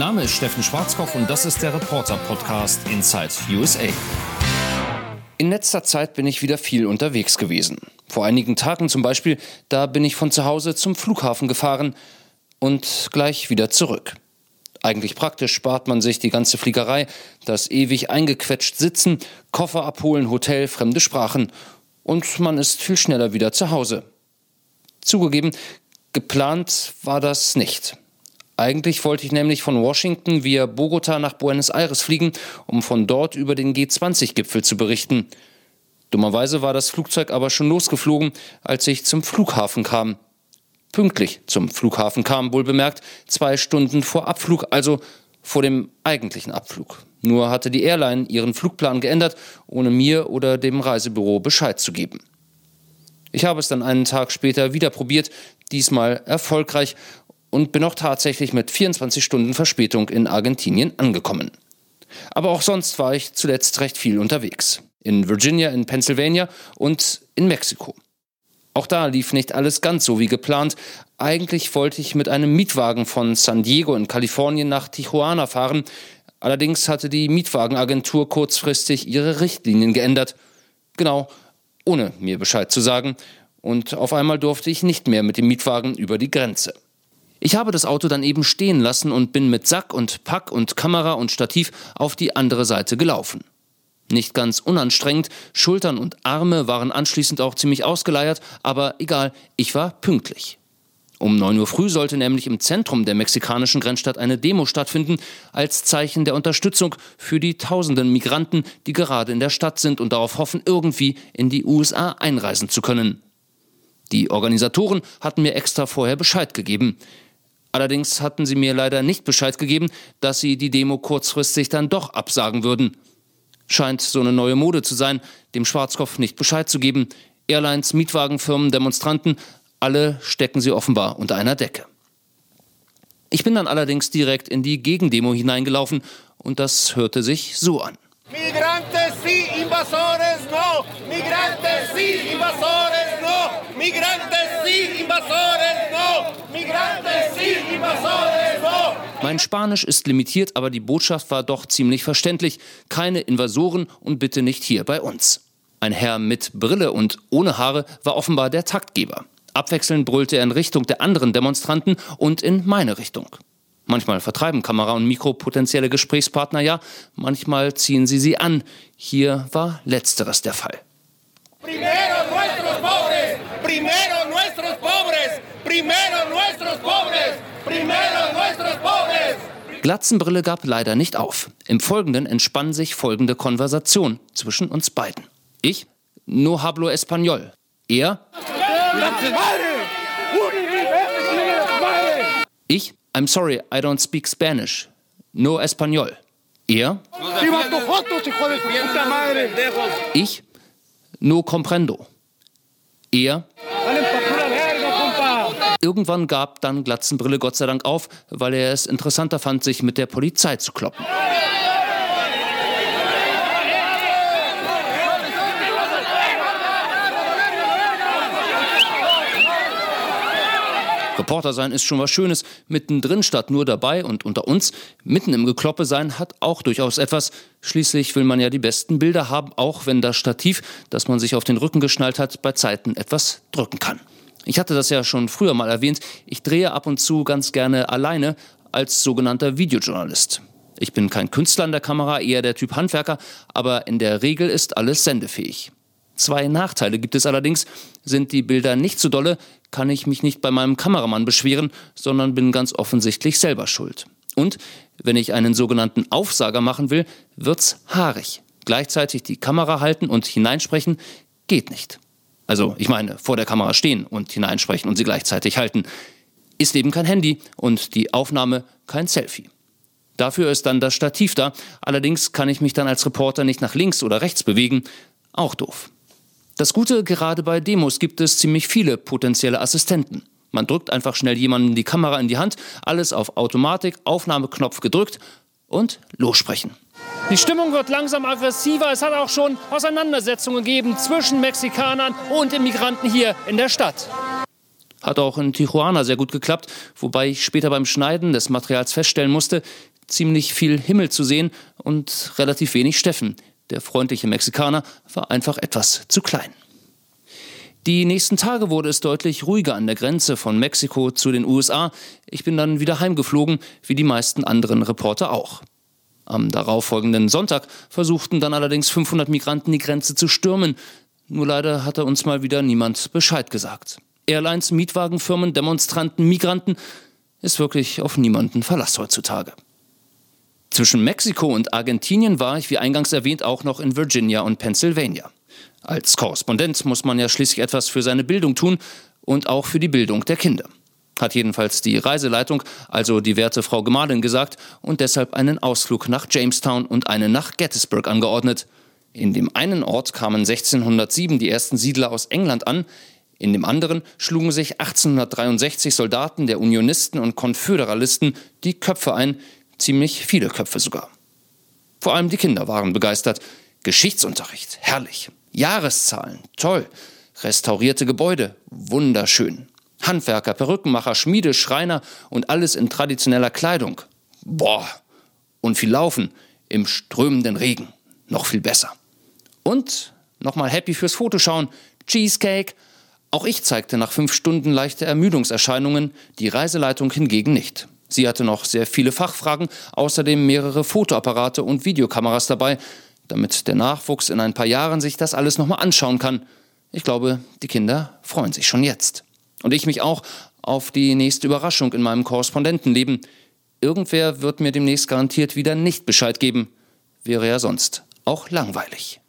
Name ist Steffen Schwarzkopf und das ist der Reporter-Podcast Inside USA. In letzter Zeit bin ich wieder viel unterwegs gewesen. Vor einigen Tagen zum Beispiel, da bin ich von zu Hause zum Flughafen gefahren und gleich wieder zurück. Eigentlich praktisch spart man sich die ganze Fliegerei, das ewig eingequetscht Sitzen, Koffer abholen, Hotel, fremde Sprachen. Und man ist viel schneller wieder zu Hause. Zugegeben, geplant war das nicht. Eigentlich wollte ich nämlich von Washington via Bogota nach Buenos Aires fliegen, um von dort über den G20-Gipfel zu berichten. Dummerweise war das Flugzeug aber schon losgeflogen, als ich zum Flughafen kam pünktlich zum Flughafen kam, wohl bemerkt, zwei Stunden vor Abflug, also vor dem eigentlichen Abflug. Nur hatte die Airline ihren Flugplan geändert, ohne mir oder dem Reisebüro Bescheid zu geben. Ich habe es dann einen Tag später wieder probiert, diesmal erfolgreich und bin auch tatsächlich mit 24 Stunden Verspätung in Argentinien angekommen. Aber auch sonst war ich zuletzt recht viel unterwegs. In Virginia, in Pennsylvania und in Mexiko. Auch da lief nicht alles ganz so wie geplant. Eigentlich wollte ich mit einem Mietwagen von San Diego in Kalifornien nach Tijuana fahren. Allerdings hatte die Mietwagenagentur kurzfristig ihre Richtlinien geändert. Genau, ohne mir Bescheid zu sagen. Und auf einmal durfte ich nicht mehr mit dem Mietwagen über die Grenze. Ich habe das Auto dann eben stehen lassen und bin mit Sack und Pack und Kamera und Stativ auf die andere Seite gelaufen. Nicht ganz unanstrengend, Schultern und Arme waren anschließend auch ziemlich ausgeleiert, aber egal, ich war pünktlich. Um 9 Uhr früh sollte nämlich im Zentrum der mexikanischen Grenzstadt eine Demo stattfinden, als Zeichen der Unterstützung für die tausenden Migranten, die gerade in der Stadt sind und darauf hoffen, irgendwie in die USA einreisen zu können. Die Organisatoren hatten mir extra vorher Bescheid gegeben. Allerdings hatten sie mir leider nicht Bescheid gegeben, dass sie die Demo kurzfristig dann doch absagen würden. Scheint so eine neue Mode zu sein, dem Schwarzkopf nicht Bescheid zu geben. Airlines, Mietwagenfirmen, Demonstranten, alle stecken sie offenbar unter einer Decke. Ich bin dann allerdings direkt in die Gegendemo hineingelaufen und das hörte sich so an. Migrantes sí, invasores no. Migrantes sí, invasores no. Migrantes sí, invasores Mein Spanisch ist limitiert, aber die Botschaft war doch ziemlich verständlich. Keine Invasoren und bitte nicht hier bei uns. Ein Herr mit Brille und ohne Haare war offenbar der Taktgeber. Abwechselnd brüllte er in Richtung der anderen Demonstranten und in meine Richtung. Manchmal vertreiben Kamera und Mikro potenzielle Gesprächspartner ja, manchmal ziehen sie sie an. Hier war letzteres der Fall. Glatzenbrille gab leider nicht auf. Im Folgenden entspann sich folgende Konversation zwischen uns beiden. Ich, no hablo español. Er, ich, I'm sorry, I don't speak Spanish. No español. Er, ich, no comprendo. Er, Irgendwann gab dann Glatzenbrille Gott sei Dank auf, weil er es interessanter fand, sich mit der Polizei zu kloppen. Reporter sein ist schon was Schönes, mittendrin statt nur dabei und unter uns, mitten im Gekloppe sein hat auch durchaus etwas. Schließlich will man ja die besten Bilder haben, auch wenn das Stativ, das man sich auf den Rücken geschnallt hat, bei Zeiten etwas drücken kann. Ich hatte das ja schon früher mal erwähnt, ich drehe ab und zu ganz gerne alleine als sogenannter Videojournalist. Ich bin kein Künstler an der Kamera, eher der Typ Handwerker, aber in der Regel ist alles sendefähig. Zwei Nachteile gibt es allerdings. Sind die Bilder nicht so dolle, kann ich mich nicht bei meinem Kameramann beschweren, sondern bin ganz offensichtlich selber schuld. Und wenn ich einen sogenannten Aufsager machen will, wird's haarig. Gleichzeitig die Kamera halten und hineinsprechen geht nicht. Also, ich meine, vor der Kamera stehen und hineinsprechen und sie gleichzeitig halten. Ist eben kein Handy und die Aufnahme kein Selfie. Dafür ist dann das Stativ da. Allerdings kann ich mich dann als Reporter nicht nach links oder rechts bewegen. Auch doof. Das Gute, gerade bei Demos gibt es ziemlich viele potenzielle Assistenten. Man drückt einfach schnell jemanden die Kamera in die Hand, alles auf Automatik, Aufnahmeknopf gedrückt und lossprechen. Die Stimmung wird langsam aggressiver. Es hat auch schon Auseinandersetzungen gegeben zwischen Mexikanern und Immigranten hier in der Stadt. Hat auch in Tijuana sehr gut geklappt, wobei ich später beim Schneiden des Materials feststellen musste, ziemlich viel Himmel zu sehen und relativ wenig Steffen. Der freundliche Mexikaner war einfach etwas zu klein. Die nächsten Tage wurde es deutlich ruhiger an der Grenze von Mexiko zu den USA. Ich bin dann wieder heimgeflogen, wie die meisten anderen Reporter auch. Am darauffolgenden Sonntag versuchten dann allerdings 500 Migranten die Grenze zu stürmen. Nur leider hatte uns mal wieder niemand Bescheid gesagt. Airlines, Mietwagenfirmen, Demonstranten, Migranten ist wirklich auf niemanden Verlass heutzutage. Zwischen Mexiko und Argentinien war ich, wie eingangs erwähnt, auch noch in Virginia und Pennsylvania. Als Korrespondent muss man ja schließlich etwas für seine Bildung tun und auch für die Bildung der Kinder. Hat jedenfalls die Reiseleitung, also die werte Frau Gemahlin, gesagt und deshalb einen Ausflug nach Jamestown und einen nach Gettysburg angeordnet. In dem einen Ort kamen 1607 die ersten Siedler aus England an, in dem anderen schlugen sich 1863 Soldaten der Unionisten und Konföderalisten die Köpfe ein, ziemlich viele Köpfe sogar. Vor allem die Kinder waren begeistert. Geschichtsunterricht, herrlich. Jahreszahlen, toll. Restaurierte Gebäude, wunderschön. Handwerker, Perückenmacher, Schmiede, Schreiner und alles in traditioneller Kleidung. Boah. Und viel Laufen im strömenden Regen. Noch viel besser. Und nochmal happy fürs Fotoschauen. Cheesecake. Auch ich zeigte nach fünf Stunden leichte Ermüdungserscheinungen, die Reiseleitung hingegen nicht. Sie hatte noch sehr viele Fachfragen, außerdem mehrere Fotoapparate und Videokameras dabei, damit der Nachwuchs in ein paar Jahren sich das alles nochmal anschauen kann. Ich glaube, die Kinder freuen sich schon jetzt. Und ich mich auch auf die nächste Überraschung in meinem Korrespondentenleben. Irgendwer wird mir demnächst garantiert wieder nicht Bescheid geben. Wäre ja sonst auch langweilig.